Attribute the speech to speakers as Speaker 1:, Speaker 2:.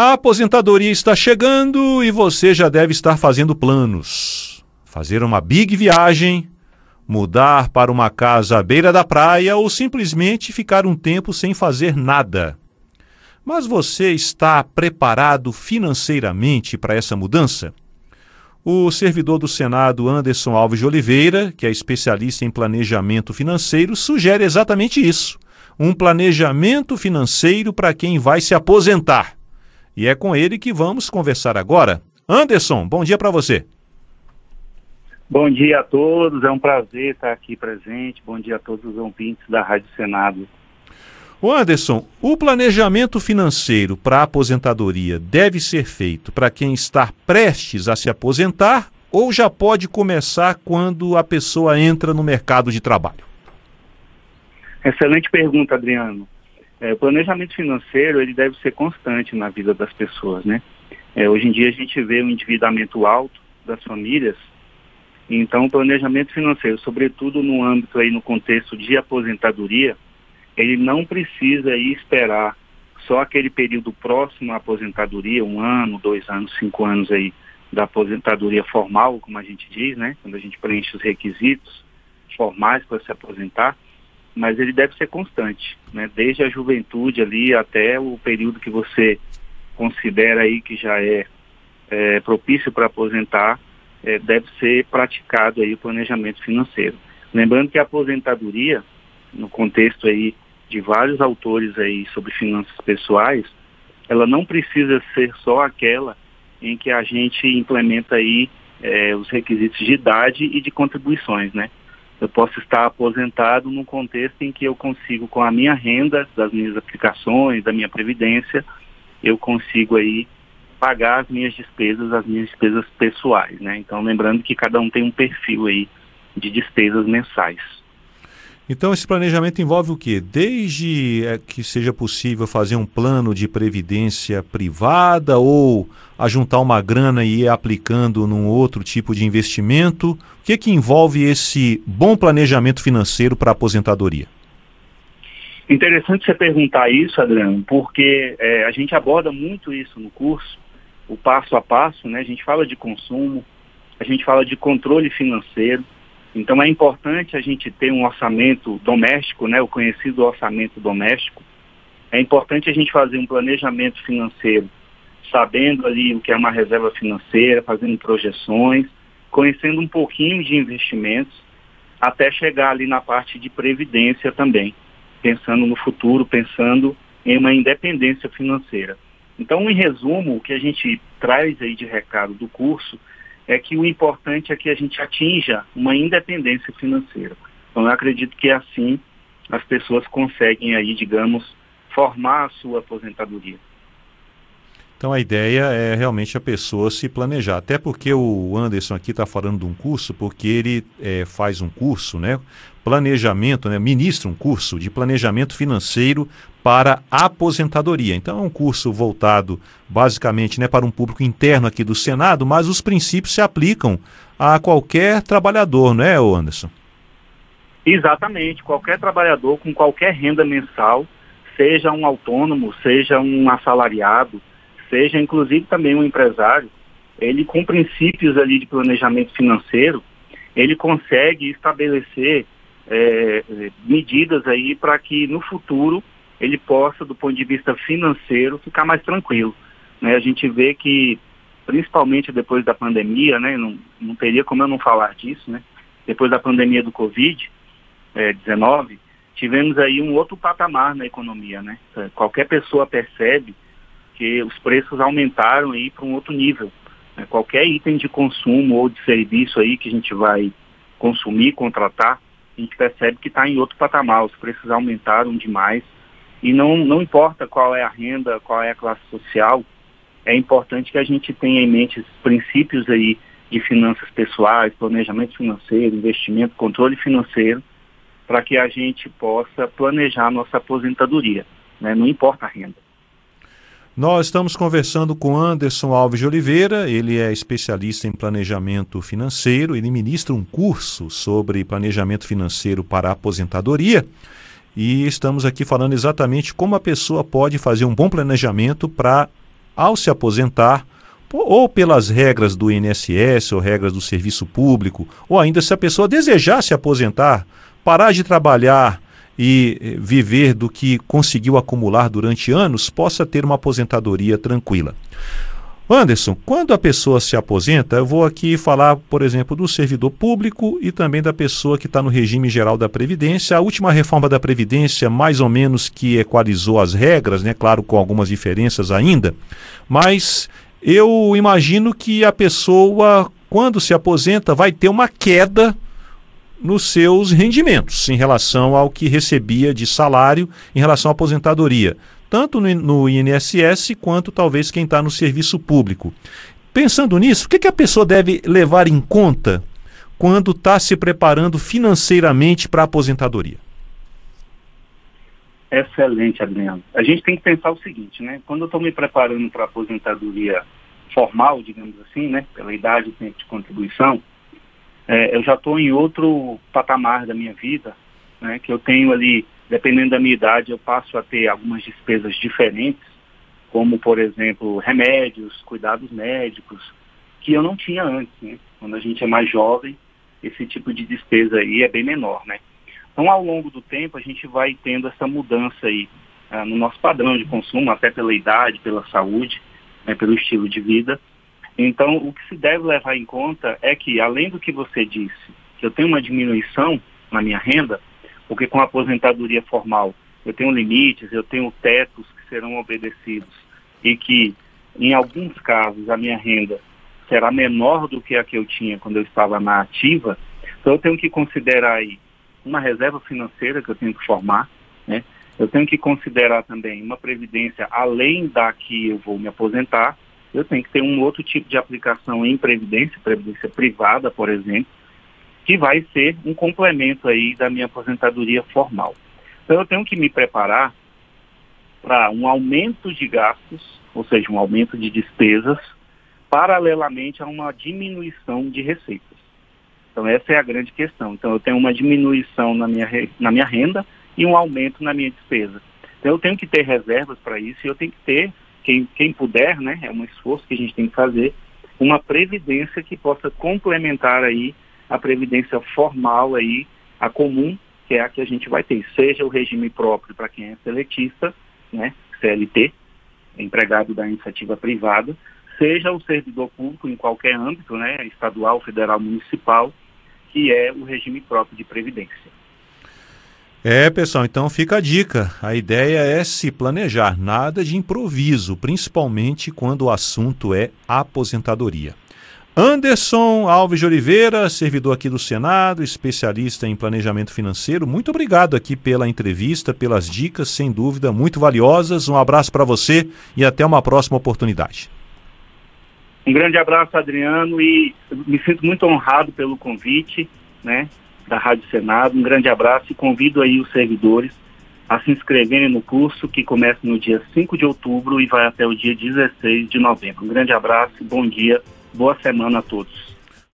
Speaker 1: A aposentadoria está chegando e você já deve estar fazendo planos. Fazer uma big viagem, mudar para uma casa à beira da praia ou simplesmente ficar um tempo sem fazer nada. Mas você está preparado financeiramente para essa mudança? O servidor do Senado Anderson Alves de Oliveira, que é especialista em planejamento financeiro, sugere exatamente isso: um planejamento financeiro para quem vai se aposentar. E é com ele que vamos conversar agora. Anderson, bom dia para você.
Speaker 2: Bom dia a todos, é um prazer estar aqui presente. Bom dia a todos os ouvintes da Rádio Senado.
Speaker 1: O Anderson, o planejamento financeiro para a aposentadoria deve ser feito para quem está prestes a se aposentar ou já pode começar quando a pessoa entra no mercado de trabalho?
Speaker 2: Excelente pergunta, Adriano. É, o planejamento financeiro ele deve ser constante na vida das pessoas, né? É, hoje em dia a gente vê um endividamento alto das famílias, então o planejamento financeiro, sobretudo no âmbito aí no contexto de aposentadoria, ele não precisa ir esperar só aquele período próximo à aposentadoria, um ano, dois anos, cinco anos aí da aposentadoria formal, como a gente diz, né? Quando a gente preenche os requisitos formais para se aposentar, mas ele deve ser constante, né? Desde a juventude ali até o período que você considera aí que já é, é propício para aposentar, é, deve ser praticado aí o planejamento financeiro. Lembrando que a aposentadoria, no contexto aí de vários autores aí sobre finanças pessoais, ela não precisa ser só aquela em que a gente implementa aí é, os requisitos de idade e de contribuições, né? Eu posso estar aposentado num contexto em que eu consigo, com a minha renda, das minhas aplicações, da minha previdência, eu consigo aí pagar as minhas despesas, as minhas despesas pessoais, né? Então, lembrando que cada um tem um perfil aí de despesas mensais.
Speaker 1: Então, esse planejamento envolve o quê? Desde é, que seja possível fazer um plano de previdência privada ou ajuntar uma grana e ir aplicando num outro tipo de investimento? O que, que envolve esse bom planejamento financeiro para a aposentadoria?
Speaker 2: Interessante você perguntar isso, Adriano, porque é, a gente aborda muito isso no curso, o passo a passo, né? A gente fala de consumo, a gente fala de controle financeiro, então é importante a gente ter um orçamento doméstico, né, o conhecido orçamento doméstico. É importante a gente fazer um planejamento financeiro, sabendo ali o que é uma reserva financeira, fazendo projeções, conhecendo um pouquinho de investimentos, até chegar ali na parte de previdência também, pensando no futuro, pensando em uma independência financeira. Então, em resumo, o que a gente traz aí de recado do curso é que o importante é que a gente atinja uma independência financeira. Então, eu acredito que assim as pessoas conseguem aí, digamos, formar a sua aposentadoria.
Speaker 1: Então a ideia é realmente a pessoa se planejar. Até porque o Anderson aqui está falando de um curso, porque ele é, faz um curso, né? Planejamento, né? Ministra um curso de planejamento financeiro para aposentadoria. Então é um curso voltado basicamente né, para um público interno aqui do Senado, mas os princípios se aplicam a qualquer trabalhador, não é, Anderson?
Speaker 2: Exatamente, qualquer trabalhador com qualquer renda mensal, seja um autônomo, seja um assalariado, seja inclusive também um empresário, ele com princípios ali de planejamento financeiro, ele consegue estabelecer é, medidas aí para que no futuro ele possa, do ponto de vista financeiro, ficar mais tranquilo. Né? A gente vê que, principalmente depois da pandemia, né, não, não teria como eu não falar disso, né? depois da pandemia do Covid-19, é, tivemos aí um outro patamar na economia. Né? Qualquer pessoa percebe porque os preços aumentaram aí para um outro nível. Né? Qualquer item de consumo ou de serviço aí que a gente vai consumir, contratar, a gente percebe que está em outro patamar, os preços aumentaram demais e não, não importa qual é a renda, qual é a classe social, é importante que a gente tenha em mente esses princípios aí de finanças pessoais, planejamento financeiro, investimento, controle financeiro, para que a gente possa planejar nossa aposentadoria, né? não importa a renda.
Speaker 1: Nós estamos conversando com Anderson Alves de Oliveira, ele é especialista em planejamento financeiro, ele ministra um curso sobre planejamento financeiro para a aposentadoria e estamos aqui falando exatamente como a pessoa pode fazer um bom planejamento para ao se aposentar, ou pelas regras do INSS ou regras do serviço público, ou ainda se a pessoa desejar se aposentar, parar de trabalhar e eh, viver do que conseguiu acumular durante anos, possa ter uma aposentadoria tranquila. Anderson, quando a pessoa se aposenta, eu vou aqui falar, por exemplo, do servidor público e também da pessoa que está no regime geral da Previdência. A última reforma da Previdência, mais ou menos que equalizou as regras, né? Claro, com algumas diferenças ainda, mas eu imagino que a pessoa, quando se aposenta, vai ter uma queda nos seus rendimentos em relação ao que recebia de salário em relação à aposentadoria, tanto no, no INSS quanto talvez quem está no serviço público. Pensando nisso, o que, que a pessoa deve levar em conta quando está se preparando financeiramente para a aposentadoria?
Speaker 2: Excelente, Adriano. A gente tem que pensar o seguinte, né? Quando eu estou me preparando para a aposentadoria formal, digamos assim, né? Pela idade e tempo de contribuição, é, eu já estou em outro patamar da minha vida, né, que eu tenho ali, dependendo da minha idade, eu passo a ter algumas despesas diferentes, como, por exemplo, remédios, cuidados médicos, que eu não tinha antes. Né? Quando a gente é mais jovem, esse tipo de despesa aí é bem menor. Né? Então, ao longo do tempo, a gente vai tendo essa mudança aí ah, no nosso padrão de consumo, até pela idade, pela saúde, né, pelo estilo de vida. Então, o que se deve levar em conta é que, além do que você disse, que eu tenho uma diminuição na minha renda, porque com a aposentadoria formal eu tenho limites, eu tenho tetos que serão obedecidos e que, em alguns casos, a minha renda será menor do que a que eu tinha quando eu estava na ativa, então eu tenho que considerar aí uma reserva financeira que eu tenho que formar, né? Eu tenho que considerar também uma previdência além da que eu vou me aposentar, eu tenho que ter um outro tipo de aplicação em previdência, previdência privada, por exemplo, que vai ser um complemento aí da minha aposentadoria formal. Então eu tenho que me preparar para um aumento de gastos, ou seja, um aumento de despesas, paralelamente a uma diminuição de receitas. Então essa é a grande questão. Então eu tenho uma diminuição na minha, na minha renda e um aumento na minha despesa. Então eu tenho que ter reservas para isso e eu tenho que ter quem, quem puder, né, é um esforço que a gente tem que fazer, uma previdência que possa complementar aí a previdência formal aí, a comum, que é a que a gente vai ter, seja o regime próprio para quem é seletista, né, CLT, empregado da iniciativa privada, seja o servidor público em qualquer âmbito, né, estadual, federal, municipal, que é o regime próprio de previdência.
Speaker 1: É, pessoal, então fica a dica. A ideia é se planejar, nada de improviso, principalmente quando o assunto é aposentadoria. Anderson Alves de Oliveira, servidor aqui do Senado, especialista em planejamento financeiro, muito obrigado aqui pela entrevista, pelas dicas, sem dúvida, muito valiosas. Um abraço para você e até uma próxima oportunidade.
Speaker 2: Um grande abraço, Adriano, e me sinto muito honrado pelo convite, né? da Rádio Senado. Um grande abraço e convido aí os servidores a se inscreverem no curso que começa no dia 5 de outubro e vai até o dia 16 de novembro. Um grande abraço, bom dia, boa semana a todos.